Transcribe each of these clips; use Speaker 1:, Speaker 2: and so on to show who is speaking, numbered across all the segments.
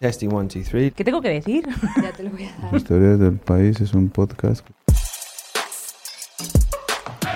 Speaker 1: Testing one, two, three.
Speaker 2: ¿Qué tengo que decir?
Speaker 3: Ya te lo voy a dar.
Speaker 4: Historias del País es un podcast.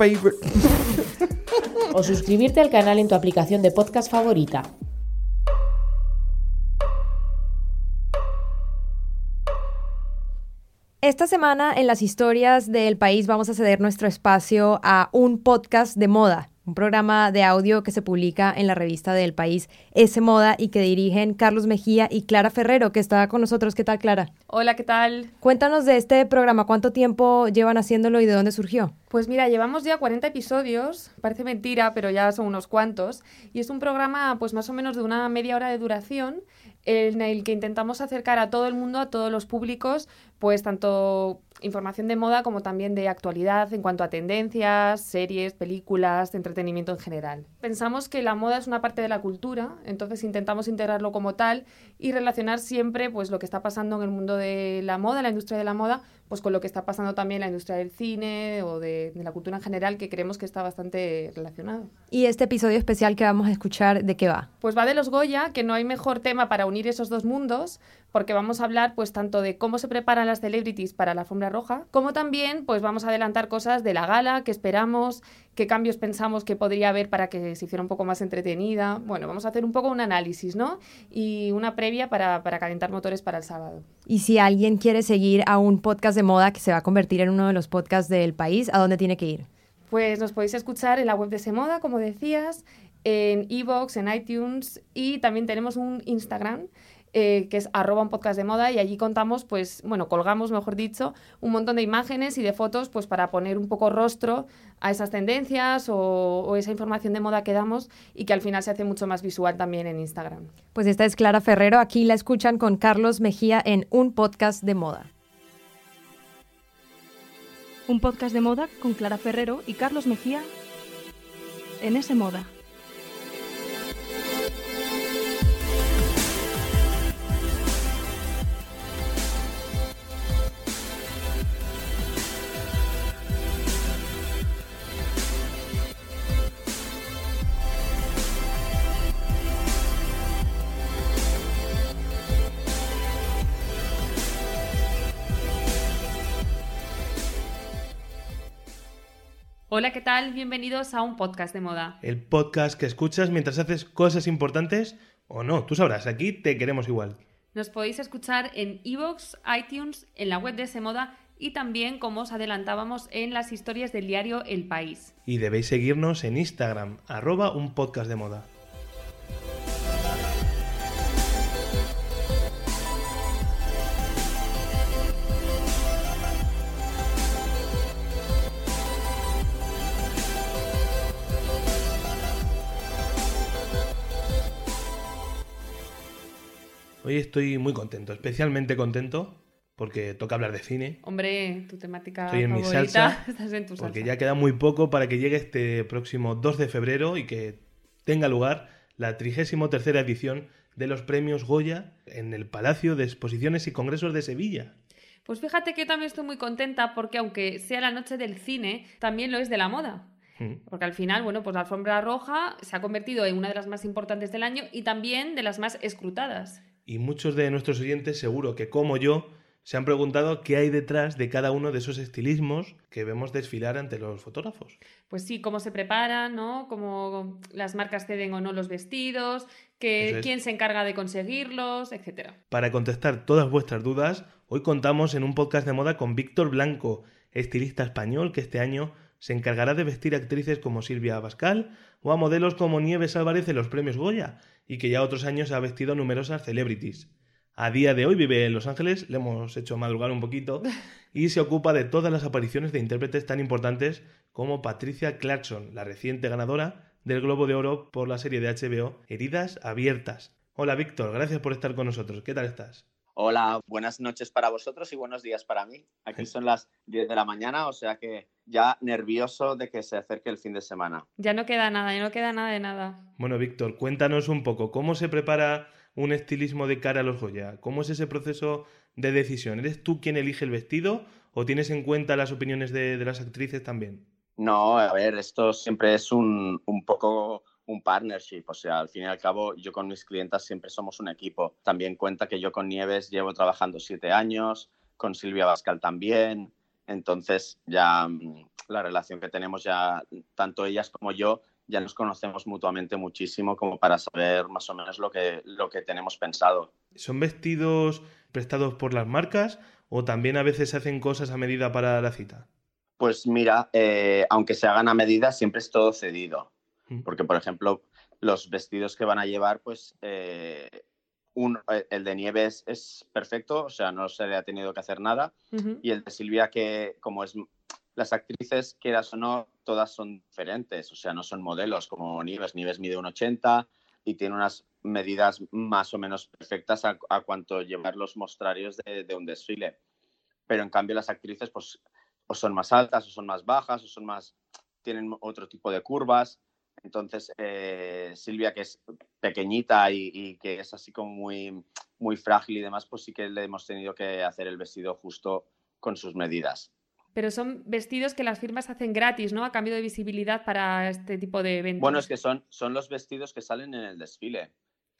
Speaker 1: favorite
Speaker 5: O suscribirte al canal en tu aplicación de podcast favorita.
Speaker 3: Esta semana en las historias del país vamos a ceder nuestro espacio a un podcast de moda, un programa de audio que se publica en la revista del país S Moda y que dirigen Carlos Mejía y Clara Ferrero, que está con nosotros. ¿Qué tal, Clara?
Speaker 6: Hola, ¿qué tal?
Speaker 3: Cuéntanos de este programa, ¿cuánto tiempo llevan haciéndolo y de dónde surgió?
Speaker 6: Pues mira, llevamos ya 40 episodios, parece mentira, pero ya son unos cuantos, y es un programa pues más o menos de una media hora de duración en el que intentamos acercar a todo el mundo, a todos los públicos, pues tanto información de moda como también de actualidad en cuanto a tendencias, series, películas, de entretenimiento en general. Pensamos que la moda es una parte de la cultura, entonces intentamos integrarlo como tal y relacionar siempre pues lo que está pasando en el mundo de la moda, la industria de la moda, pues con lo que está pasando también en la industria del cine o de, de la cultura en general, que creemos que está bastante relacionado.
Speaker 3: Y este episodio especial que vamos a escuchar, ¿de qué va?
Speaker 6: Pues va de los Goya, que no hay mejor tema para unir esos dos mundos, porque vamos a hablar pues tanto de cómo se preparan las celebrities para la alfombra roja, como también pues vamos a adelantar cosas de la gala, que esperamos, qué cambios pensamos que podría haber para que se hiciera un poco más entretenida. Bueno, vamos a hacer un poco un análisis, ¿no? Y una previa para, para calentar motores para el sábado.
Speaker 3: Y si alguien quiere seguir a un podcast de moda que se va a convertir en uno de los podcasts del país, ¿a dónde tiene que ir?
Speaker 6: Pues nos podéis escuchar en la web de Semoda, como decías, en iVoox, en iTunes y también tenemos un Instagram eh, que es arroba un podcast de moda y allí contamos, pues, bueno, colgamos, mejor dicho, un montón de imágenes y de fotos, pues para poner un poco rostro a esas tendencias o, o esa información de moda que damos y que al final se hace mucho más visual también en Instagram.
Speaker 3: Pues esta es Clara Ferrero, aquí la escuchan con Carlos Mejía en un podcast de moda.
Speaker 2: Un podcast de moda con Clara Ferrero y Carlos Mejía en ese moda.
Speaker 6: Hola, ¿qué tal? Bienvenidos a un podcast de moda.
Speaker 7: El podcast que escuchas mientras haces cosas importantes o no. Tú sabrás, aquí te queremos igual.
Speaker 6: Nos podéis escuchar en iVoox, iTunes, en la web de Semoda y también, como os adelantábamos, en las historias del diario El País.
Speaker 7: Y debéis seguirnos en Instagram, arroba un podcast de moda. Hoy estoy muy contento, especialmente contento porque toca hablar de cine.
Speaker 6: Hombre, tu temática
Speaker 7: Estoy en mi salsa,
Speaker 6: estás en tu salsa.
Speaker 7: Porque ya queda muy poco para que llegue este próximo 2 de febrero y que tenga lugar la 33 edición de los premios Goya en el Palacio de Exposiciones y Congresos de Sevilla.
Speaker 6: Pues fíjate que yo también estoy muy contenta porque aunque sea la noche del cine, también lo es de la moda.
Speaker 7: Mm.
Speaker 6: Porque al final, bueno, pues la alfombra roja se ha convertido en una de las más importantes del año y también de las más escrutadas.
Speaker 7: Y muchos de nuestros oyentes seguro que como yo se han preguntado qué hay detrás de cada uno de esos estilismos que vemos desfilar ante los fotógrafos.
Speaker 6: Pues sí, cómo se preparan, ¿no? Cómo las marcas ceden o no los vestidos, que,
Speaker 7: es.
Speaker 6: quién se encarga de conseguirlos, etcétera.
Speaker 7: Para contestar todas vuestras dudas, hoy contamos en un podcast de moda con Víctor Blanco, estilista español que este año se encargará de vestir a actrices como Silvia Abascal o a modelos como Nieves Álvarez en los premios Goya y que ya otros años ha vestido a numerosas celebrities. A día de hoy vive en Los Ángeles, le hemos hecho madrugar un poquito, y se ocupa de todas las apariciones de intérpretes tan importantes como Patricia Clarkson, la reciente ganadora del Globo de Oro por la serie de HBO Heridas Abiertas. Hola Víctor, gracias por estar con nosotros. ¿Qué tal estás?
Speaker 8: Hola, buenas noches para vosotros y buenos días para mí. Aquí son las 10 de la mañana, o sea que ya nervioso de que se acerque el fin de semana.
Speaker 6: Ya no queda nada, ya no queda nada de nada.
Speaker 7: Bueno, Víctor, cuéntanos un poco, ¿cómo se prepara un estilismo de cara a los Goya? ¿Cómo es ese proceso de decisión? ¿Eres tú quien elige el vestido o tienes en cuenta las opiniones de, de las actrices también?
Speaker 8: No, a ver, esto siempre es un, un poco un partnership, o sea, al fin y al cabo yo con mis clientas siempre somos un equipo. También cuenta que yo con Nieves llevo trabajando siete años, con Silvia Bascal también, entonces ya mm, la relación que tenemos ya, tanto ellas como yo, ya nos conocemos mutuamente muchísimo como para saber más o menos lo que, lo que tenemos pensado.
Speaker 7: ¿Son vestidos prestados por las marcas o también a veces se hacen cosas a medida para la cita?
Speaker 8: Pues mira, eh, aunque se hagan a medida, siempre es todo cedido. Porque, por ejemplo, los vestidos que van a llevar, pues eh, eh, el de Nieves es perfecto, o sea, no se le ha tenido que hacer nada. Y el de Silvia, que como es las actrices, quieras o no, todas son diferentes, o sea, no son modelos como Nieves. Nieves mide un 80 y tiene unas medidas más o menos perfectas a, cuanto llevar los mostrarios de, de, un desfile. Pero en cambio las actrices, pues, o son más altas, o son más bajas, o son más, tienen otro tipo de curvas. Entonces, eh, Silvia, que es pequeñita y, que es así como muy, muy frágil y demás, pues sí que le hemos tenido que hacer el vestido justo con sus medidas.
Speaker 6: Pero son vestidos que las firmas hacen gratis, ¿no? A cambio de visibilidad para este tipo de eventos.
Speaker 8: Bueno, es que son, son los vestidos que salen en el desfile.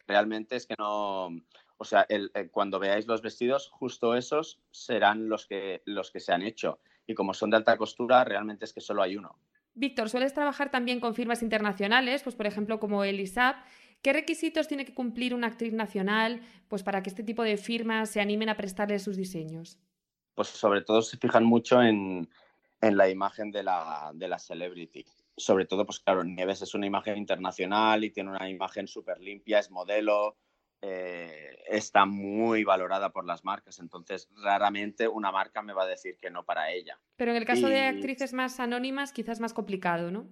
Speaker 8: Realmente es que no. O sea, el, cuando veáis los vestidos, justo esos serán los que, los que se han hecho. Y como son de alta costura, realmente es que solo hay uno.
Speaker 6: Víctor, sueles trabajar también con firmas internacionales, pues por ejemplo como el ISAP. ¿Qué requisitos tiene que cumplir una actriz nacional pues, para que este tipo de firmas se animen a prestarle sus diseños?
Speaker 8: Pues sobre todo se fijan mucho en, la imagen de la, de la celebrity. Sobre todo, pues claro, Nieves es una imagen internacional y tiene una imagen súper limpia, es modelo, eh, está muy valorada por las marcas, entonces raramente una marca me va a decir que no para ella.
Speaker 6: Pero en el caso de actrices más anónimas, quizás más complicado, ¿no?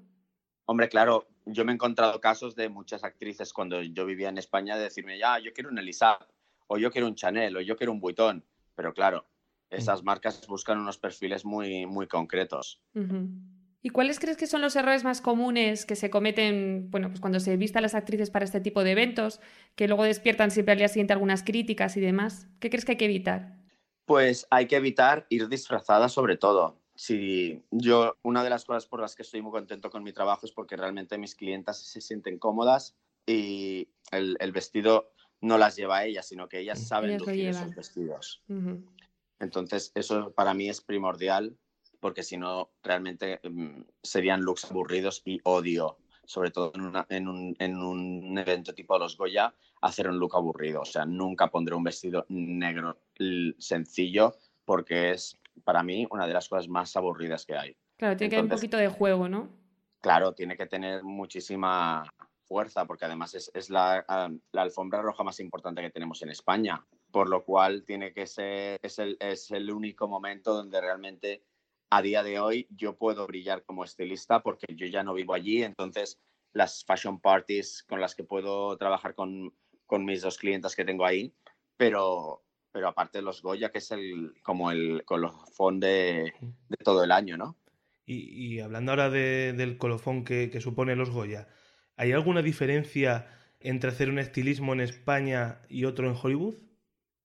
Speaker 8: Hombre, claro, yo me he encontrado casos de muchas actrices cuando yo vivía en España de decirme, ya, yo quiero un Elisa, o yo quiero un Chanel, o yo quiero un Vuitton, pero claro, esas marcas buscan unos perfiles muy, muy concretos.
Speaker 6: ¿Y cuáles crees que son los errores más comunes que se cometen bueno, pues cuando se vistan las actrices para este tipo de eventos, que luego despiertan siempre al día siguiente algunas críticas y demás? ¿Qué crees que hay que evitar?
Speaker 8: Pues hay que evitar ir disfrazada sobre todo. Si yo, una de las cosas por las que estoy muy contento con mi trabajo es porque realmente mis clientas se sienten cómodas y el, vestido no las lleva a ellas, sino que ellas saben lucir esos vestidos. Entonces, eso para mí es primordial porque si no, realmente mm, serían looks aburridos y odio, sobre todo en, un, evento tipo los Goya, hacer un look aburrido. O sea, nunca pondré un vestido negro sencillo porque es para mí una de las cosas más aburridas que hay.
Speaker 6: Claro, tiene que haber un poquito de juego, ¿no?
Speaker 8: Claro, tiene que tener muchísima fuerza porque además es, la, la, alfombra roja más importante que tenemos en España, por lo cual tiene que ser, es el, es el único momento donde realmente a día de hoy yo puedo brillar como estilista porque yo ya no vivo allí, entonces las fashion parties con las que puedo trabajar con, mis dos clientes que tengo ahí, pero, pero aparte de los Goya, que es el, como el colofón de, de todo el año, ¿no?
Speaker 7: Y, hablando ahora del colofón que, supone los Goya, ¿hay alguna diferencia entre hacer un estilismo en España y otro en Hollywood?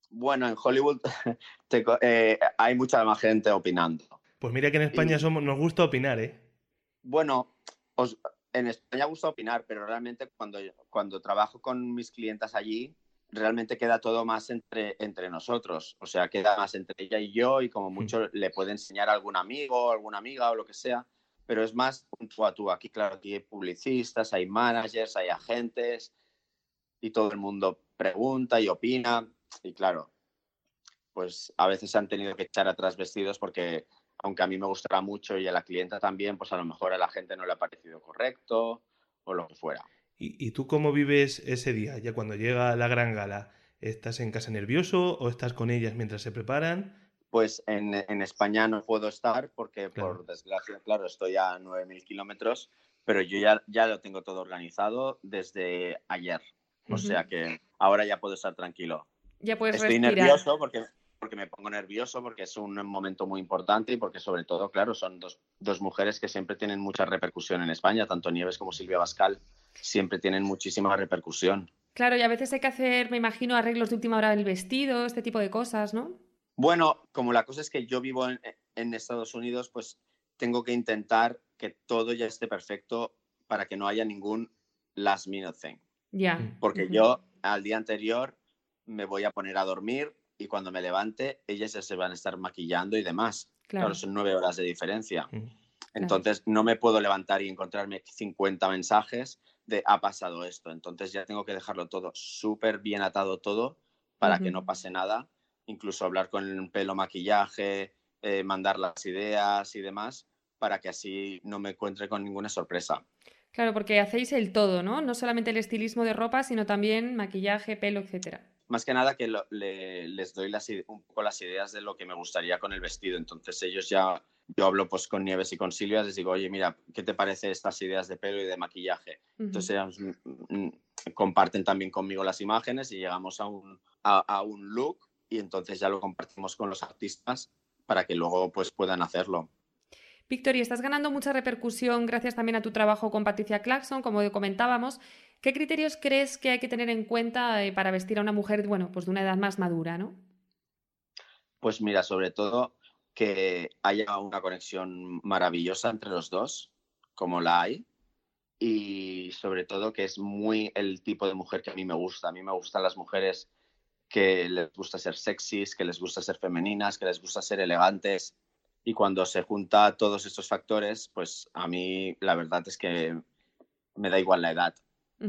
Speaker 8: Bueno, en Hollywood eh, hay mucha más gente opinando.
Speaker 7: Pues mira que en España somos, nos gusta opinar, ¿eh?
Speaker 8: Bueno, en España gusta opinar, pero realmente cuando, cuando trabajo con mis clientes allí, realmente queda todo más entre, entre nosotros. O sea, queda más entre ella y yo y como mm. mucho le puede enseñar a algún amigo, alguna amiga o lo que sea, pero es más tú a tú. Aquí, claro, aquí hay publicistas, hay managers, hay agentes y todo el mundo pregunta y opina. Y claro, pues a veces han tenido que echar atrás vestidos porque aunque a mí me gustará mucho y a la clienta también, pues a lo mejor a la gente no le ha parecido correcto o lo que fuera.
Speaker 7: ¿Y, tú cómo vives ese día, ya cuando llega la gran gala? ¿Estás en casa nervioso o estás con ellas mientras se preparan?
Speaker 8: Pues en, España no puedo estar porque, por desgracia, claro, estoy a 9.000 kilómetros, pero yo ya, ya lo tengo todo organizado desde ayer. O sea que ahora ya puedo estar tranquilo.
Speaker 6: Ya puedes
Speaker 8: Estoy
Speaker 6: respirar.
Speaker 8: nervioso porque, porque me pongo nervioso, porque es un momento muy importante y porque sobre todo, claro, son dos, dos mujeres que siempre tienen mucha repercusión en España, tanto Nieves como Silvia Bascal, siempre tienen muchísima repercusión.
Speaker 6: Claro, y a veces hay que hacer, me imagino, arreglos de última hora del vestido, este tipo de cosas, ¿no?
Speaker 8: Bueno, como la cosa es que yo vivo en, en Estados Unidos, pues tengo que intentar que todo ya esté perfecto para que no haya ningún last minute thing.
Speaker 6: Ya.
Speaker 8: Porque
Speaker 6: Ujú.
Speaker 8: yo al día anterior me voy a poner a dormir y cuando me levante ellas ya se van a estar maquillando y demás.
Speaker 6: Claro.
Speaker 8: Claro, son nueve horas de diferencia.
Speaker 7: Mm.
Speaker 8: Entonces no me puedo levantar y encontrarme 50 mensajes de ha pasado esto. Entonces ya tengo que dejarlo todo súper bien atado todo para que no pase nada. Incluso hablar con el pelo, maquillaje, eh, mandar las ideas y demás para que así no me encuentre con ninguna sorpresa.
Speaker 6: Claro, porque hacéis el todo, ¿no? No solamente el estilismo de ropa, sino también maquillaje, pelo, etcétera.
Speaker 8: Más que nada que lo- le- les doy las, un poco las ideas de lo que me gustaría con el vestido. Entonces ellos ya, yo hablo pues con Nieves y con Silvia, les digo, oye, mira, ¿qué te parece estas ideas de pelo y de maquillaje? Entonces ellas mm, mm, comparten también conmigo las imágenes y llegamos a un, a, a un look y entonces ya lo compartimos con los artistas para que luego pues puedan hacerlo.
Speaker 6: Víctor, y estás ganando mucha repercusión gracias también a tu trabajo con Patricia Clarkson, como comentábamos. ¿Qué criterios crees que hay que tener en cuenta eh, para vestir a una mujer, bueno, pues de una edad más madura, ¿no?
Speaker 8: Pues mira, sobre todo que haya una conexión maravillosa entre los dos, como la hay, y sobre todo que es muy el tipo de mujer que a mí me gusta. A mí me gustan las mujeres que les gusta ser sexys, que les gusta ser femeninas, que les gusta ser elegantes. Y cuando se junta todos estos factores, pues a mí la verdad es que me da igual la edad.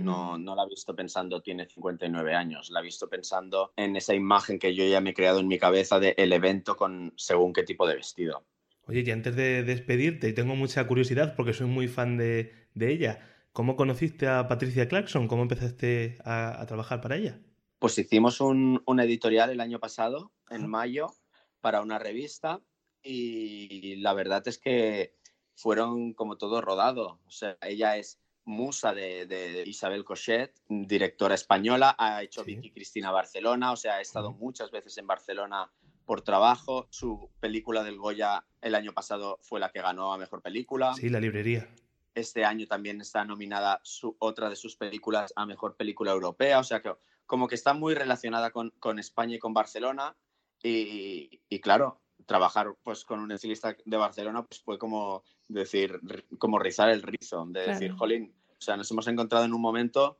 Speaker 8: No, no la he visto pensando tiene 59 años, la he visto pensando en esa imagen que yo ya me he creado en mi cabeza del el evento con según qué tipo de vestido.
Speaker 7: Oye, y antes de despedirte, tengo mucha curiosidad porque soy muy fan de, de ella. ¿Cómo conociste a Patricia Clarkson? ¿Cómo empezaste a, a trabajar para ella?
Speaker 8: Pues hicimos un, un editorial el año pasado, en mayo, para una revista y la verdad es que fueron como todo rodado. O sea, ella es musa de, de Isabel Cochet, directora española, ha hecho
Speaker 7: Sí.
Speaker 8: Vicky Cristina Barcelona, o sea, ha estado muchas veces en Barcelona por trabajo. Su película del Goya el año pasado fue la que ganó a Mejor Película.
Speaker 7: Sí, la librería.
Speaker 8: Este año también está nominada su, otra de sus películas a Mejor Película Europea, o sea que como que está muy relacionada con, con España y con Barcelona y, y claro, trabajar pues con un estilista de Barcelona pues fue como decir, como rizar el rizo, de decir,
Speaker 6: Claro.
Speaker 8: jolín, o sea, nos hemos encontrado en un momento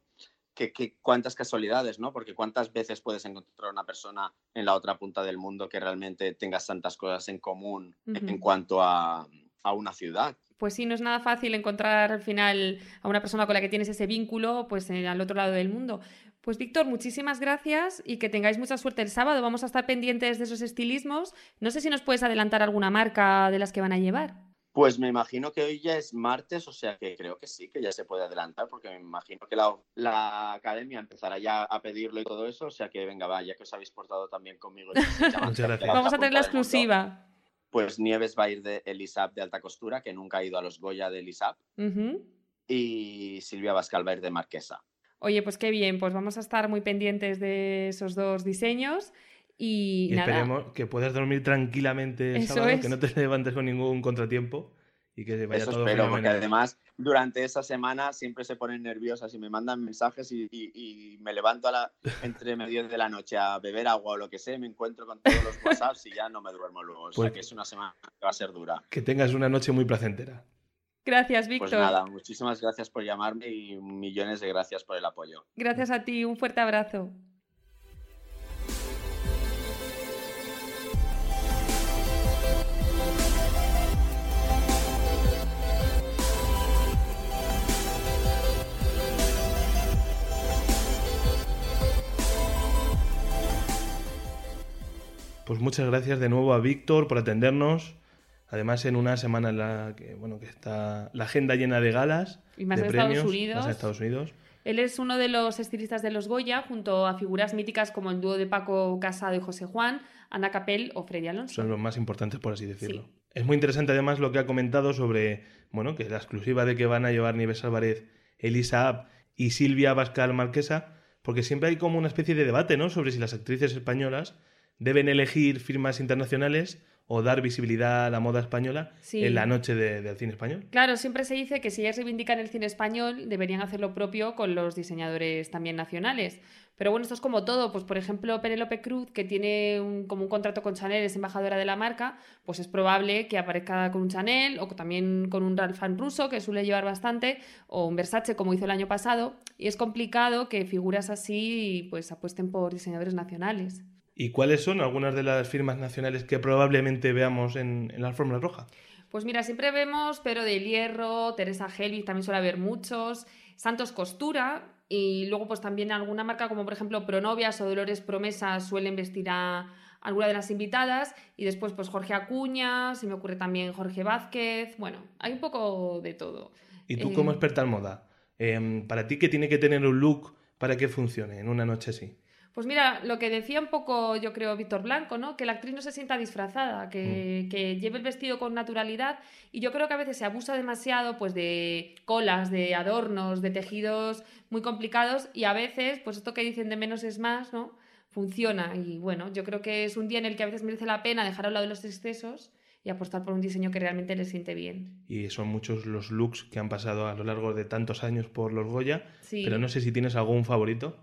Speaker 8: que, que cuántas casualidades, ¿no? Porque cuántas veces puedes encontrar una persona en la otra punta del mundo que realmente tengas tantas cosas en común
Speaker 6: Ujú.
Speaker 8: en cuanto a, a una ciudad.
Speaker 6: Pues sí, no es nada fácil encontrar al final a una persona con la que tienes ese vínculo, pues eh, al otro lado del mundo. Pues Víctor, muchísimas gracias y que tengáis mucha suerte el sábado. Vamos a estar pendientes de esos estilismos. No sé si nos puedes adelantar alguna marca de las que van a llevar.
Speaker 8: Pues me imagino que hoy ya es martes, o sea que creo que sí, que ya se puede adelantar, porque me imagino que la, la academia empezará ya a pedirlo y todo eso, o sea que venga, va, ya que os habéis portado también conmigo.
Speaker 6: Vamos a tener la exclusiva.
Speaker 8: Pues Nieves va a ir de Elisab de alta costura, que nunca ha ido a los Goya de Elisab, y Silvia Bascal va a ir de Marquesa.
Speaker 6: Oye, pues qué bien, pues vamos a estar muy pendientes de esos dos diseños y,
Speaker 7: Y
Speaker 6: nada.
Speaker 7: esperemos que puedas dormir tranquilamente el
Speaker 6: Eso
Speaker 7: sábado,
Speaker 6: es.
Speaker 7: que no te levantes con ningún contratiempo y que vaya
Speaker 8: Eso
Speaker 7: todo
Speaker 8: espero, porque
Speaker 7: fenomenal.
Speaker 8: además durante esa semana siempre se ponen nerviosas y me mandan mensajes y, y- y me levanto a la, entre medio de la noche a beber agua o lo que sea, y me encuentro con todos los WhatsApps y ya no me duermo luego. O sea
Speaker 7: Pues-
Speaker 8: que es una semana que va a ser dura.
Speaker 7: Que tengas una noche muy placentera.
Speaker 6: Gracias, Víctor.
Speaker 8: Pues nada, muchísimas gracias por llamarme y millones de gracias por el apoyo.
Speaker 6: Gracias a ti, un fuerte abrazo.
Speaker 7: Pues muchas gracias de nuevo a Víctor por atendernos. Además, en una semana en la que, bueno, que está la agenda llena de galas,
Speaker 6: Y más
Speaker 7: de
Speaker 6: en Estados
Speaker 7: premios,
Speaker 6: Unidos.
Speaker 7: más Estados Unidos.
Speaker 6: Él es uno de los estilistas de los Goya, junto a figuras míticas como el dúo de Paco Casado y José Juan, Ana Capel o Freddy Alonso.
Speaker 7: Son los más importantes, por así decirlo.
Speaker 6: Sí.
Speaker 7: Es muy interesante además lo que ha comentado sobre, bueno, que la exclusiva de que van a llevar Nieves Álvarez, Elisa App y Silvia Bascal Marquesa, porque siempre hay como una especie de debate, ¿no? Sobre si las actrices españolas deben elegir firmas internacionales o dar visibilidad a la moda española
Speaker 6: Sí.
Speaker 7: en la noche de- del cine español.
Speaker 6: Claro, siempre se dice que si ellas reivindican el cine español, deberían hacer lo propio con los diseñadores también nacionales. Pero bueno, esto es como todo. Pues por ejemplo, Penélope Cruz, que tiene un- como un contrato con Chanel, es embajadora de la marca, pues es probable que aparezca con un Chanel o también con un Ralph Lauren ruso, que suele llevar bastante, o un Versace, como hizo el año pasado. Y es complicado que figuras así pues apuesten por diseñadores nacionales.
Speaker 7: ¿Y cuáles son algunas de las firmas nacionales que probablemente veamos en, en la alfombra roja?
Speaker 6: Pues mira, siempre vemos Pero del Hierro, Teresa Helbig, también suele haber muchos, Santos Costura y luego pues también alguna marca como por ejemplo Pronovias o Dolores Promesas suelen vestir a alguna de las invitadas y después pues Jorge Acuña, se me ocurre también Jorge Vázquez, bueno, hay un poco de todo.
Speaker 7: Y tú
Speaker 6: Eh,
Speaker 7: como experta en moda, em, para ti, ¿qué tiene que tener un look para que funcione en una noche así?
Speaker 6: Pues mira, lo que decía un poco, yo creo, Víctor Blanco, ¿no? Que la actriz no se sienta disfrazada,
Speaker 7: Mm.
Speaker 6: que, que lleve el vestido con naturalidad. Y yo creo que a veces se abusa demasiado, pues, de colas, de adornos, de tejidos muy complicados. Y a veces, pues esto que dicen de menos es más, ¿no? Funciona. Y bueno, yo creo que es un día en el que a veces merece la pena dejar a un lado los excesos y apostar por un diseño que realmente le siente bien.
Speaker 7: Y son muchos los looks que han pasado a lo largo de tantos años por los Goya,
Speaker 6: Sí.
Speaker 7: pero no sé si tienes algún favorito.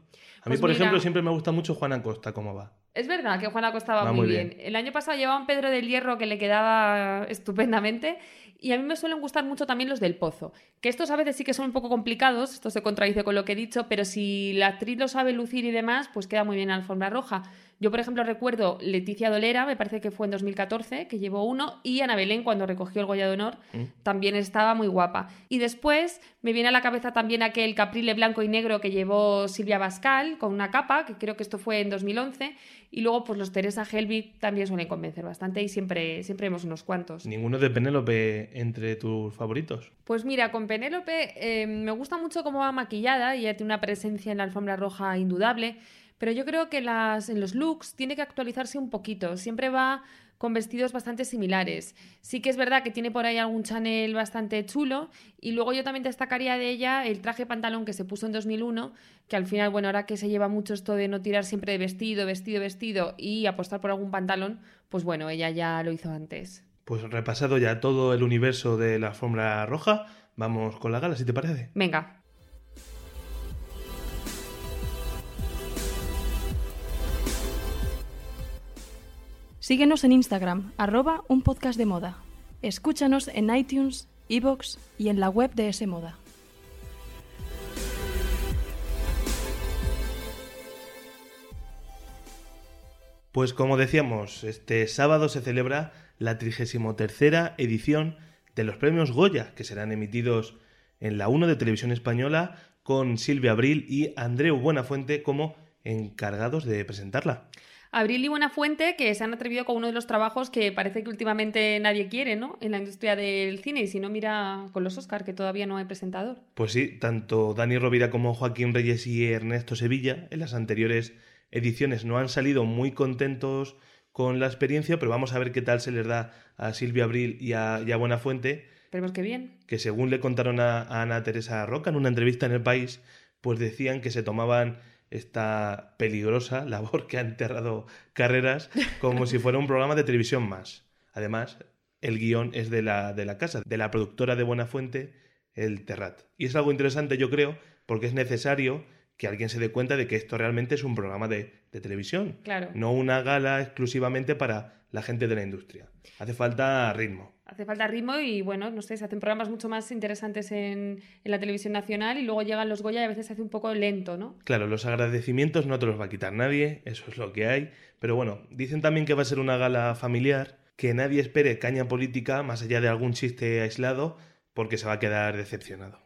Speaker 7: A mí,
Speaker 6: Pues
Speaker 7: por
Speaker 6: mira-
Speaker 7: ejemplo, siempre me gusta mucho Juana Costa, cómo va.
Speaker 6: Es verdad que Juana costaba
Speaker 7: Va
Speaker 6: muy
Speaker 7: muy
Speaker 6: bien.
Speaker 7: bien.
Speaker 6: El año pasado llevaba un Pedro del Hierro que le quedaba estupendamente. Y a mí me suelen gustar mucho también los del Pozo. Que estos a veces sí que son un poco complicados, esto se contradice con lo que he dicho, pero si la actriz lo sabe lucir y demás, pues queda muy bien en la alfombra roja. Yo, por ejemplo, recuerdo Leticia Dolera, me parece que fue en 2014, que llevó uno, y Ana Belén, cuando recogió el Goya de Honor,
Speaker 7: Mm.
Speaker 6: también estaba muy guapa. Y después me viene a la cabeza también aquel caprile blanco y negro que llevó Silvia Bascal con una capa, que creo que esto fue en 2011. Y luego, pues los Teresa Helbig también suelen convencer bastante y siempre, siempre vemos unos cuantos.
Speaker 7: Ninguno de Penélope entre tus favoritos.
Speaker 6: Pues mira, con Penélope eh, me gusta mucho cómo va maquillada, ella tiene una presencia en la alfombra roja indudable, pero yo creo que las, en los looks tiene que actualizarse un poquito, siempre va con vestidos bastante similares. Sí que es verdad que tiene por ahí algún Chanel bastante chulo y luego yo también destacaría de ella el traje pantalón que se puso en 2001, que al final, bueno, ahora que se lleva mucho esto de no tirar siempre de vestido, vestido, vestido y apostar por algún pantalón, pues bueno, ella ya lo hizo antes.
Speaker 7: Pues repasado ya todo el universo de la alfombra roja, vamos con la gala, si te parece.
Speaker 6: Venga.
Speaker 2: Síguenos en Instagram, arroba un podcast de moda. Escúchanos en iTunes, iVoox y en la web de S Moda.
Speaker 7: Pues como decíamos, este sábado se celebra la 33 edición de los premios Goya, que serán emitidos en la 1 de Televisión Española con Silvia Abril y Andreu Buenafuente como encargados de presentarla.
Speaker 6: Abril y Buenafuente, que se han atrevido con uno de los trabajos que parece que últimamente nadie quiere, ¿no? En la industria del cine, y si no, mira con los Oscar, que todavía no hay presentador.
Speaker 7: Pues sí, tanto Dani Rovira como Joaquín Reyes y Ernesto Sevilla en las anteriores ediciones no han salido muy contentos con la experiencia, pero vamos a ver qué tal se les da a Silvia Abril y a, y a Buenafuente,
Speaker 6: Esperemos que bien.
Speaker 7: que según le contaron a, a Ana Teresa Roca en una entrevista en El País, pues decían que se tomaban esta peligrosa labor que ha enterrado carreras como si fuera un programa de televisión más. Además, el guion es de la, de la casa, de la productora de Buenafuente, el Terrat. Y es algo interesante, yo creo, porque es necesario que alguien se dé cuenta de que esto realmente es un programa de, de televisión,
Speaker 6: Claro.
Speaker 7: no una gala exclusivamente para la gente de la industria. Hace falta ritmo.
Speaker 6: Hace falta ritmo y, bueno, no sé, se hacen programas mucho más interesantes en, en la televisión nacional y luego llegan los Goya y a veces se hace un poco lento, ¿no?
Speaker 7: Claro, los agradecimientos no te los va a quitar nadie, eso es lo que hay. Pero bueno, dicen también que va a ser una gala familiar, que nadie espere caña política más allá de algún chiste aislado, porque se va a quedar decepcionado.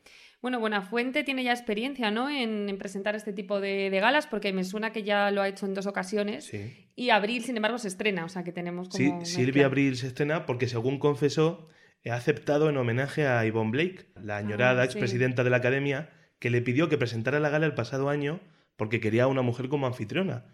Speaker 6: Bueno, Buenafuente tiene ya experiencia, ¿no? En, en presentar este tipo de, de galas, porque me suena que ya lo ha hecho en dos ocasiones.
Speaker 7: Sí.
Speaker 6: Y Abril, sin embargo, se estrena, o sea que tenemos como.
Speaker 7: Sí, Silvia. Abril se estrena porque, según confesó, ha aceptado en homenaje a Yvonne Blake, la añorada
Speaker 6: Ah, sí.
Speaker 7: expresidenta de la Academia, que le pidió que presentara la gala el pasado año porque quería a una mujer como anfitriona.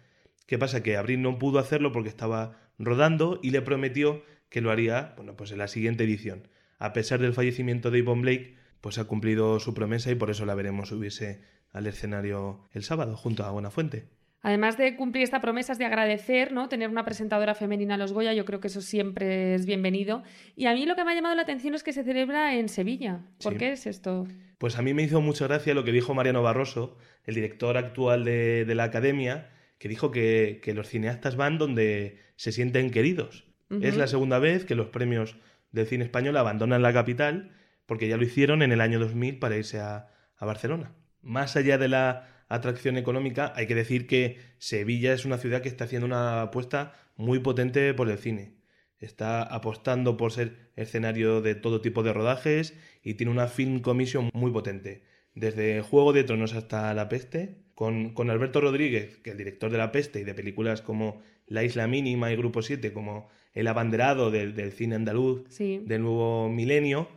Speaker 7: ¿Qué pasa? Que Abril no pudo hacerlo porque estaba rodando y le prometió que lo haría, bueno, pues en la siguiente edición. A pesar del fallecimiento de Yvonne Blake, pues ha cumplido su promesa y por eso la veremos subirse al escenario el sábado junto a Buenafuente.
Speaker 6: Además de cumplir esta promesa es de agradecer, ¿no? Tener una presentadora femenina a los Goya, yo creo que eso siempre es bienvenido. Y a mí lo que me ha llamado la atención es que se celebra en Sevilla. ¿Por
Speaker 7: Sí.
Speaker 6: qué es esto?
Speaker 7: Pues a mí me hizo mucha gracia lo que dijo Mariano Barroso, el director actual de, de la academia, que dijo que, que los cineastas van donde se sienten queridos. Es la segunda vez que los premios del cine español abandonan la capital, porque ya lo hicieron en el año 2000 para irse a, a Barcelona. Más allá de la atracción económica, hay que decir que Sevilla es una ciudad que está haciendo una apuesta muy potente por el cine. Está apostando por ser escenario de todo tipo de rodajes y tiene una film commission muy potente. Desde Juego de Tronos hasta La Peste, con, con Alberto Rodríguez, que es el director de La Peste y de películas como La Isla Mínima y Grupo 7, como El Abanderado del, del cine andaluz
Speaker 6: Sí.
Speaker 7: del nuevo milenio,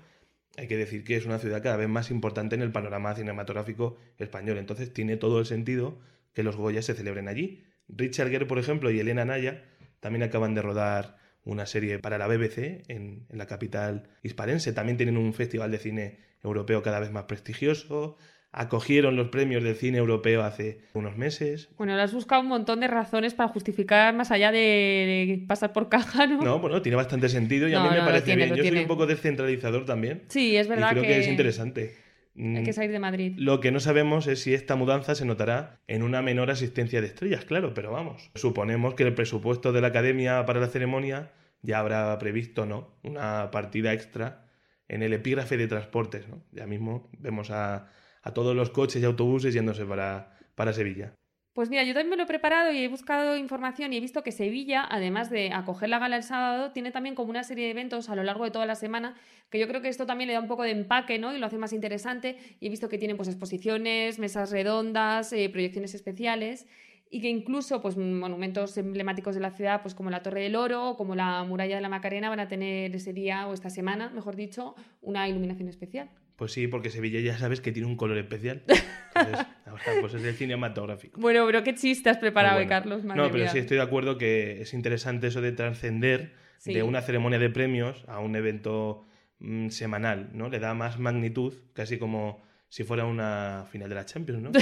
Speaker 7: hay que decir que es una ciudad cada vez más importante en el panorama cinematográfico español. Entonces tiene todo el sentido que los Goya se celebren allí. Richard Gere, por ejemplo, y Elena Naya también acaban de rodar una serie para la BBC en, en la capital hispalense. También tienen un festival de cine europeo cada vez más prestigioso. Acogieron los premios del cine europeo hace unos meses.
Speaker 6: Bueno, le has buscado un montón de razones para justificar más allá de, pasar por caja, ¿no?
Speaker 7: No, bueno, tiene bastante sentido y a mí me
Speaker 6: no,
Speaker 7: parece
Speaker 6: tiene,
Speaker 7: bien. Yo soy
Speaker 6: tiene.
Speaker 7: un poco descentralizador también.
Speaker 6: Sí, es verdad
Speaker 7: y creo que,
Speaker 6: que
Speaker 7: es interesante.
Speaker 6: Hay que salir de Madrid.
Speaker 7: Lo que no sabemos es si esta mudanza se notará en una menor asistencia de estrellas, claro, pero vamos. Suponemos que el presupuesto de la academia para la ceremonia ya habrá previsto, ¿no? Una partida extra en el epígrafe de transportes, ¿no? Ya mismo vemos a, a todos los coches y autobuses yéndose para, para Sevilla.
Speaker 6: Pues mira, yo también me lo he preparado y he buscado información y he visto que Sevilla, además de acoger la gala el sábado, tiene también como una serie de eventos a lo largo de toda la semana, que yo creo que esto también le da un poco de empaque, ¿no? Y lo hace más interesante. Y he visto que tienen pues exposiciones, mesas redondas, eh, proyecciones especiales y que incluso pues monumentos emblemáticos de la ciudad, pues como la Torre del Oro o como la Muralla de la Macarena van a tener ese día o esta semana, mejor dicho, una iluminación especial.
Speaker 7: Pues sí, porque Sevilla ya sabes que tiene un color especial. Entonces, ahora pues es el cinematográfico.
Speaker 6: Bueno, pero qué chiste has preparado,
Speaker 7: bueno.
Speaker 6: Carlos. Madre
Speaker 7: No, pero
Speaker 6: mía.
Speaker 7: sí estoy de acuerdo que es interesante eso de trascender
Speaker 6: Sí.
Speaker 7: de una ceremonia de premios a un evento mm, semanal, ¿no? Le da más magnitud, casi como si fuera una final de la Champions, ¿no?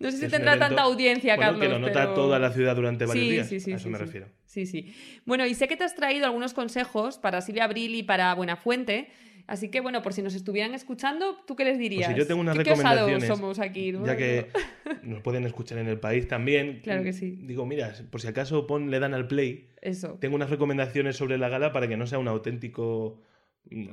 Speaker 6: No sé si
Speaker 7: Es
Speaker 6: tendrá
Speaker 7: evento,
Speaker 6: tanta audiencia,
Speaker 7: bueno,
Speaker 6: Carlos.
Speaker 7: que lo nota
Speaker 6: pero-
Speaker 7: toda la ciudad durante varios
Speaker 6: Sí,
Speaker 7: días.
Speaker 6: sí, sí,
Speaker 7: a eso
Speaker 6: sí,
Speaker 7: me
Speaker 6: sí.
Speaker 7: refiero.
Speaker 6: Sí, sí. Bueno, y sé que te has traído algunos consejos para Silvia Abril y para Buenafuente. Así que, bueno, por si nos estuvieran escuchando, ¿tú qué les dirías?
Speaker 7: Pues si yo tengo unas
Speaker 6: ¿Qué, qué
Speaker 7: recomendaciones,
Speaker 6: somos aquí, ¿no?
Speaker 7: ya que nos pueden escuchar en el país también.
Speaker 6: Claro que sí.
Speaker 7: Digo, mira, por si acaso pon, le dan al play.
Speaker 6: Eso.
Speaker 7: Tengo unas recomendaciones sobre la gala para que no sea un auténtico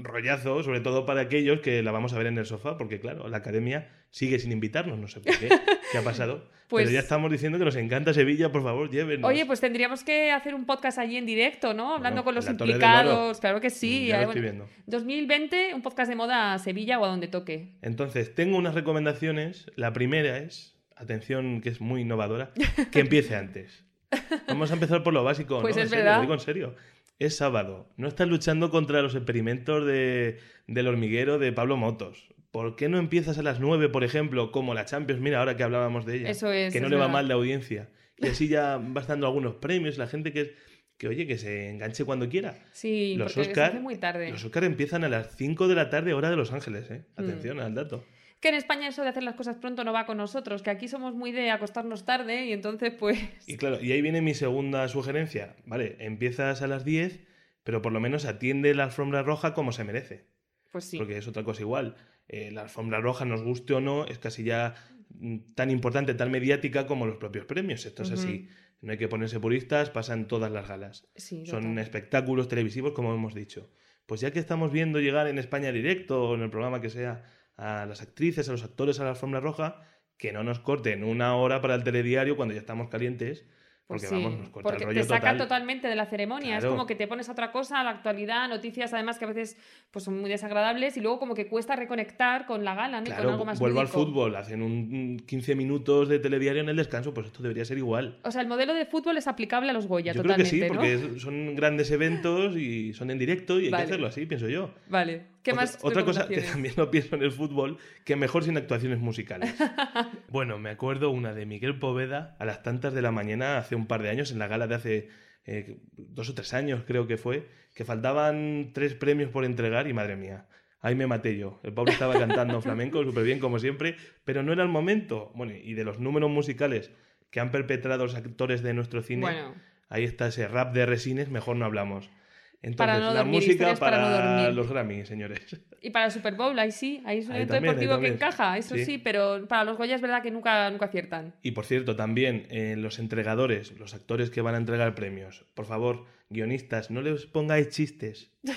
Speaker 7: rollazo, sobre todo para aquellos que la vamos a ver en el sofá, porque claro, la academia sigue sin invitarnos, no sé por qué, qué ha pasado.
Speaker 6: Pues-
Speaker 7: Pero ya estamos diciendo que nos encanta Sevilla, por favor, llévenos.
Speaker 6: Oye, pues tendríamos que hacer un podcast allí en directo, ¿no? Hablando
Speaker 7: Bueno,
Speaker 6: con los implicados. Claro que sí.
Speaker 7: Ya lo
Speaker 6: eh,
Speaker 7: estoy
Speaker 6: bueno,
Speaker 7: viendo.
Speaker 6: 2020, un podcast de moda a Sevilla o a donde toque.
Speaker 7: Entonces, tengo unas recomendaciones. La primera es, atención, que es muy innovadora, que empiece antes. Vamos a empezar por lo básico,
Speaker 6: Pues
Speaker 7: ¿no?
Speaker 6: es
Speaker 7: En serio,
Speaker 6: verdad.
Speaker 7: lo digo en serio. Es sábado. No estás luchando contra los experimentos de, del hormiguero de Pablo Motos. ¿Por qué no empiezas a las 9, por ejemplo, como la Champions? Mira, ahora que hablábamos de ella.
Speaker 6: Eso es,
Speaker 7: Que no
Speaker 6: es
Speaker 7: le va mal de audiencia. Y así ya vas dando algunos premios. La gente que, que oye, que se enganche cuando quiera.
Speaker 6: Sí,
Speaker 7: Los
Speaker 6: porque se
Speaker 7: Oscar,
Speaker 6: hace muy tarde.
Speaker 7: los Oscar empiezan a las 5 de la tarde, hora de Los Ángeles, ¿eh?
Speaker 6: Mm.
Speaker 7: Atención al dato.
Speaker 6: Que en España eso de hacer las cosas pronto no va con nosotros, que aquí somos muy de acostarnos tarde y entonces pues...
Speaker 7: Y claro, y ahí viene mi segunda sugerencia. Vale, empiezas a las 10, pero por lo menos atiende la alfombra roja como se merece.
Speaker 6: Pues sí.
Speaker 7: Porque es otra cosa igual. Eh, la alfombra roja, nos guste o no, es casi ya mm, tan importante, tan mediática como los propios premios. Esto es así. No hay que ponerse puristas, pasan todas las galas.
Speaker 6: Sí,
Speaker 7: Son
Speaker 6: total.
Speaker 7: espectáculos televisivos, como hemos dicho. Pues ya que estamos viendo llegar en España directo o en el programa que sea a las actrices, a los actores a la alfombra roja, que no nos corten una hora para el telediario cuando ya estamos calientes, porque
Speaker 6: sí,
Speaker 7: vamos, nos corta
Speaker 6: porque
Speaker 7: el rollo
Speaker 6: te saca
Speaker 7: total.
Speaker 6: totalmente de la ceremonia. Es
Speaker 7: Claro.
Speaker 6: como que te pones a otra cosa, a la actualidad, noticias además que a veces pues, son muy desagradables y luego como que cuesta reconectar con la gala, ¿no? Y con
Speaker 7: Claro,
Speaker 6: algo más
Speaker 7: vuelvo al
Speaker 6: lúdico.
Speaker 7: fútbol, hacen un un 15 minutos de telediario en el descanso, pues esto debería ser igual.
Speaker 6: O sea, el modelo de fútbol es aplicable a los Goya
Speaker 7: Yo creo que
Speaker 6: totalmente,
Speaker 7: sí,
Speaker 6: ¿no?
Speaker 7: porque es- son grandes eventos y son en directo y hay
Speaker 6: Vale.
Speaker 7: que hacerlo así, pienso yo.
Speaker 6: Vale. ¿Qué
Speaker 7: otra,
Speaker 6: más
Speaker 7: otra cosa que también lo pienso en el fútbol, que mejor sin actuaciones musicales. bueno, me acuerdo una de Miguel Poveda a las tantas de la mañana hace un par de años, en la gala de hace eh, dos o tres años creo que fue, que faltaban tres premios por entregar y madre mía, Ahí me maté yo. El Pablo estaba cantando flamenco súper bien, como siempre, pero no era el momento. Bueno, y de los números musicales que han perpetrado los actores de nuestro cine,
Speaker 6: Bueno.
Speaker 7: ahí está ese rap de resines, mejor no hablamos. Entonces,
Speaker 6: Para no
Speaker 7: la
Speaker 6: dormir,
Speaker 7: música
Speaker 6: para
Speaker 7: para,
Speaker 6: no dormir.
Speaker 7: los Grammy, señores.
Speaker 6: Y para el Super Bowl, ahí sí, ahí es un evento deportivo que encaja, eso sí.
Speaker 7: Sí.
Speaker 6: pero para los Goya es verdad que nunca, nunca aciertan.
Speaker 7: Y por cierto, también eh, los entregadores, los actores que van a entregar premios, por favor, guionistas, no les pongáis chistes.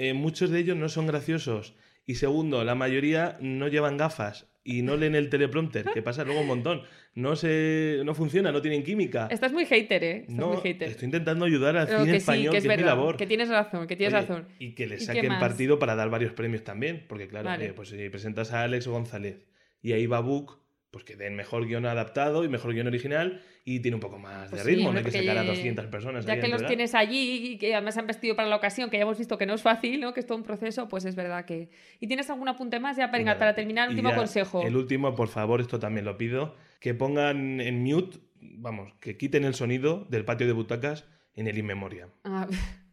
Speaker 7: Eh, muchos de ellos no son graciosos. Y segundo, la mayoría no llevan gafas y no leen el teleprompter, que pasa luego un montón. No se, no funciona, no tienen química.
Speaker 6: Estás muy hater, ¿eh? Estás
Speaker 7: No,
Speaker 6: muy hater.
Speaker 7: estoy intentando ayudar al
Speaker 6: Pero
Speaker 7: cine
Speaker 6: que sí,
Speaker 7: español,
Speaker 6: que es
Speaker 7: que es mi labor.
Speaker 6: que tienes razón, que tienes
Speaker 7: Oye,
Speaker 6: razón.
Speaker 7: Y que le
Speaker 6: ¿Y qué
Speaker 7: saquen partido para dar varios premios también. Porque, claro,
Speaker 6: Vale.
Speaker 7: pues si presentas a Alex González y a Iva Book, pues que den mejor guion adaptado y mejor guion original y tiene un poco más
Speaker 6: Pues
Speaker 7: de
Speaker 6: sí,
Speaker 7: ritmo.
Speaker 6: hombre,
Speaker 7: no hay que sacar a
Speaker 6: ya-
Speaker 7: 200 personas.
Speaker 6: Ya que los tienes allí y que además han vestido para la ocasión, que ya hemos visto que no es fácil, ¿no? Que es todo un proceso, pues es verdad que... ¿Y tienes algún apunte más? Ya, venga, para terminar, último
Speaker 7: ya,
Speaker 6: consejo.
Speaker 7: El último, por favor, esto también lo pido, que pongan en mute, vamos, que quiten el sonido del patio de butacas en el In Memoriam.
Speaker 6: Ah,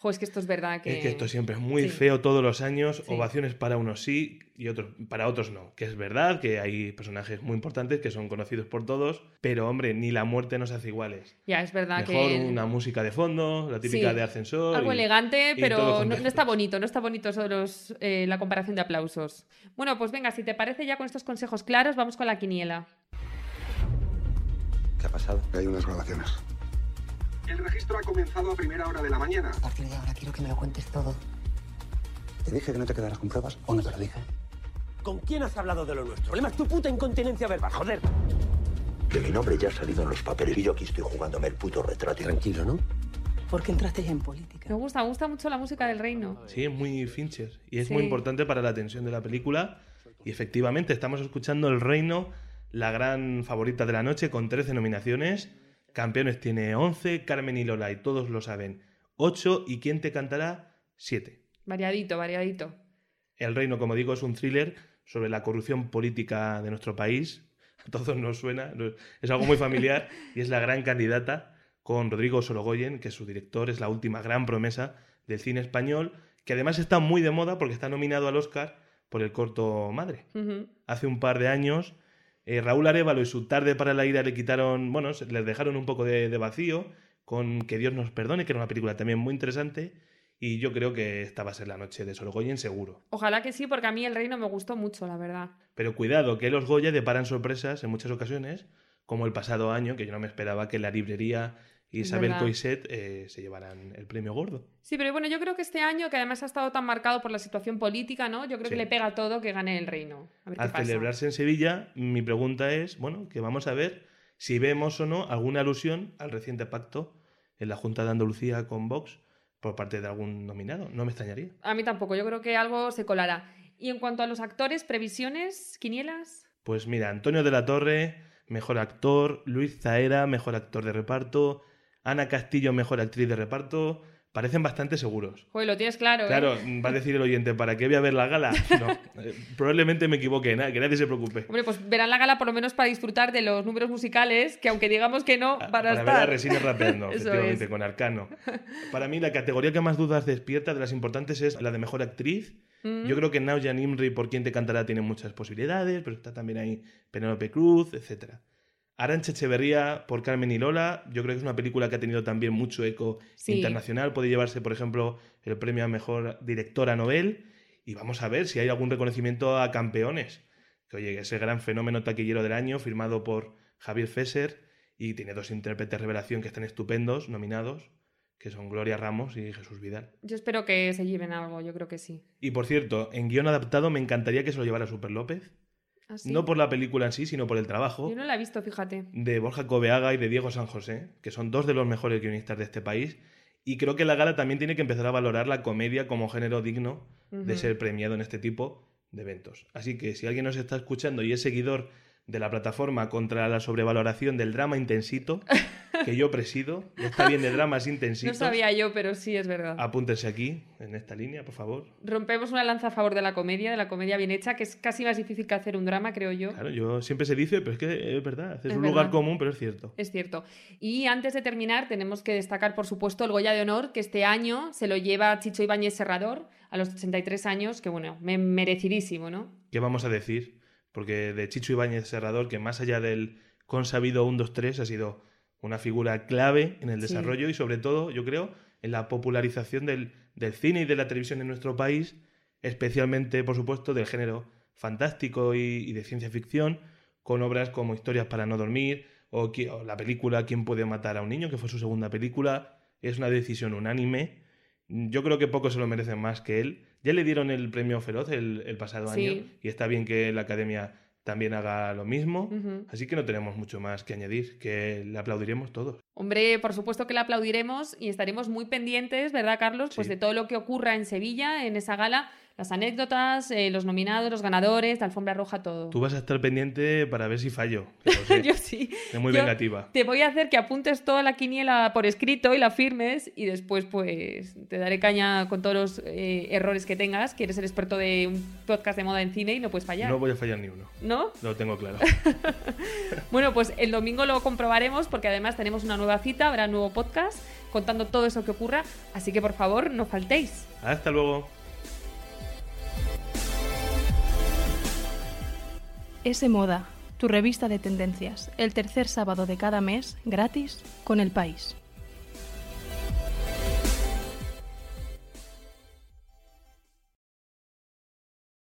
Speaker 6: jo, es que esto es verdad que...
Speaker 7: Es que esto siempre es muy
Speaker 6: Sí.
Speaker 7: feo todos los años,
Speaker 6: Sí.
Speaker 7: ovaciones para unos sí y otros para otros no, que es verdad que hay personajes muy importantes que son conocidos por todos, pero hombre, ni la muerte nos hace iguales.
Speaker 6: Ya, es verdad
Speaker 7: Mejor
Speaker 6: que...
Speaker 7: una música de fondo, la típica
Speaker 6: Sí.
Speaker 7: de ascensor.
Speaker 6: Algo
Speaker 7: y-
Speaker 6: elegante,
Speaker 7: y
Speaker 6: pero no, está bonito, no está bonito solo los, eh, la comparación de aplausos. Bueno, pues venga, si te parece ya con estos consejos claros, vamos con la quiniela.
Speaker 9: ¿Qué ha pasado? Hay unas grabaciones.
Speaker 10: El registro ha comenzado a primera hora de la mañana.
Speaker 9: A partir de ahora quiero que me lo cuentes todo. ¿Te dije que no te quedaras con pruebas o no te lo dije?
Speaker 11: ¿Con quién has hablado de lo nuestro? El problema es tu puta incontinencia verbal, joder.
Speaker 12: Que mi nombre ya ha salido en los papeles y yo aquí estoy jugándome el puto retrato.
Speaker 9: Tranquilo, ¿no?
Speaker 11: ¿Por qué entraste ya en política?
Speaker 6: Me gusta, me gusta mucho la música del reino.
Speaker 7: Sí, es muy Fincher y es
Speaker 6: Sí.
Speaker 7: muy importante para la tensión de la película. Y efectivamente, estamos escuchando El Reino, la gran favorita de la noche, con 13 nominaciones. Campeones tiene 11, Carmen y Lola, y todos lo saben, 8. ¿Y quién te cantará? 7.
Speaker 6: Variadito, variadito.
Speaker 7: El Reino, como digo, es un thriller sobre la corrupción política de nuestro país. A todos nos suena, es algo muy familiar y es la gran candidata con Rodrigo Sorogoyen, que es su director, es la última gran promesa del cine español, que además está muy de moda porque está nominado al Oscar por el corto Madre. Hace un par de años, eh, Raúl Arevalo y su Tarde para la ira le quitaron, bueno, les dejaron un poco de, de vacío con Que Dios nos perdone, que era una película también muy interesante. Y yo creo que esta va a ser la noche de Sorogoyen, seguro.
Speaker 6: Ojalá que sí, porque a mí el reino me gustó mucho, la verdad.
Speaker 7: Pero cuidado, que los Goya deparan sorpresas en muchas ocasiones, como el pasado año, que yo no me esperaba que la librería y Isabel. Coiset eh, se llevaran el premio gordo.
Speaker 6: Sí, pero bueno, yo creo que este año, que además ha estado tan marcado por la situación política, ¿no? Yo creo
Speaker 7: Sí.
Speaker 6: que le pega todo que gane el reino. A ver
Speaker 7: Al
Speaker 6: qué pasa.
Speaker 7: celebrarse en Sevilla, mi pregunta es, bueno, que vamos a ver si vemos o no alguna alusión al reciente pacto en la Junta de Andalucía con Vox por parte de algún nominado. No me extrañaría.
Speaker 6: A mí tampoco, yo creo que algo se colará. Y en cuanto a los actores, previsiones, quinielas.
Speaker 7: Pues mira, Antonio de la Torre, mejor actor, Luis Zaera, mejor actor de reparto, Ana Castillo, mejor actriz de reparto, parecen bastante seguros.
Speaker 6: Joder, lo tienes claro, ¿eh?
Speaker 7: Claro, va a decir el oyente, ¿para qué voy a ver la gala? No, eh, probablemente me equivoque, nada, que nadie se preocupe.
Speaker 6: Hombre, pues verán la gala por lo menos para disfrutar de los números musicales, que aunque digamos que no, van a
Speaker 7: Ah, Para ver
Speaker 6: estar.
Speaker 7: a Resines rapeando,
Speaker 6: Eso
Speaker 7: efectivamente,
Speaker 6: es.
Speaker 7: con Arcano. Para mí, la categoría que más dudas despierta de las importantes es la de mejor actriz.
Speaker 6: Mm.
Speaker 7: Yo creo que Nauja Nimri, por quien te cantará, tiene muchas posibilidades, pero está también ahí Penélope Cruz, etc. Arancha Echeverría por Carmen y Lola, yo creo que es una película que ha tenido también mucho eco
Speaker 6: Sí.
Speaker 7: internacional. Puede llevarse, por ejemplo, el premio a mejor directora novel. Y vamos a ver si hay algún reconocimiento a campeones. Que oye, que es el gran fenómeno taquillero del año, firmado por Javier Fesser, y tiene dos intérpretes revelación que están estupendos, nominados, que son Gloria Ramos y Jesús Vidal.
Speaker 6: Yo espero que se lleven algo, yo creo que sí.
Speaker 7: Y por cierto, en guion adaptado me encantaría que se lo llevara Super López.
Speaker 6: ¿Ah, sí?
Speaker 7: No por la película en sí, sino por el trabajo
Speaker 6: Yo no la he visto, fíjate.
Speaker 7: de Borja Coveaga y de Diego San José, que son dos de los mejores guionistas de este país. Y creo que la gala también tiene que empezar a valorar la comedia como género digno de ser premiado en este tipo de eventos. Así que si alguien nos está escuchando y es seguidor de la plataforma contra la sobrevaloración del drama intensito, que yo presido. Ya está bien de dramas
Speaker 6: No
Speaker 7: intensitos.
Speaker 6: sabía yo, pero sí es verdad.
Speaker 7: Apúntense aquí, en esta línea, por favor.
Speaker 6: Rompemos una lanza a favor de la comedia, de la comedia bien hecha, que es casi más difícil que hacer un drama, creo yo.
Speaker 7: Claro, yo siempre se dice, pero es que es verdad, es,
Speaker 6: Es
Speaker 7: un lugar común, pero es cierto.
Speaker 6: Es cierto. Y antes de terminar, tenemos que destacar, por supuesto, el Goya de Honor, que este año se lo lleva Chicho Ibáñez Serrador a los 83 años, que bueno, me- merecidísimo, ¿no?
Speaker 7: ¿Qué vamos a decir? Porque de Chicho Ibáñez Serrador, que más allá del consabido 1, 2, 3, ha sido una figura clave en el
Speaker 6: Sí.
Speaker 7: desarrollo y sobre todo, yo creo, en la popularización del, del cine y de la televisión en nuestro país, especialmente, por supuesto, del género fantástico y, y de ciencia ficción, con obras como Historias para no dormir o, la película ¿Quién puede matar a un niño?, que fue su segunda película. Es una decisión unánime. Yo creo que pocos se lo merecen más que él. Ya le dieron el premio Feroz el, el pasado
Speaker 6: Sí.
Speaker 7: año y está bien que la academia también haga lo mismo. Así que no tenemos mucho más que añadir, que le aplaudiremos todos.
Speaker 6: Hombre, por supuesto que le aplaudiremos y estaremos muy pendientes, ¿verdad, Carlos? Pues
Speaker 7: Sí.
Speaker 6: de todo lo que ocurra en Sevilla, en esa gala, las anécdotas, eh, los nominados, los ganadores, la alfombra roja, todo.
Speaker 7: Tú vas a estar pendiente para ver si fallo.
Speaker 6: Yo sí.
Speaker 7: Es muy
Speaker 6: Yo
Speaker 7: vengativa.
Speaker 6: Te voy a hacer que apuntes toda la quiniela por escrito y la firmes y después pues te daré caña con todos los eh, errores que tengas, que eres el experto de un podcast de moda en cine y no puedes fallar.
Speaker 7: No voy a fallar ni uno.
Speaker 6: ¿No?
Speaker 7: Lo tengo claro.
Speaker 6: Bueno, pues el domingo lo comprobaremos porque además tenemos una nueva cita, habrá un nuevo podcast contando todo eso que ocurra, así que por favor no faltéis.
Speaker 7: Hasta luego.
Speaker 2: S Moda, tu revista de tendencias, el tercer sábado de cada mes, gratis, con el país.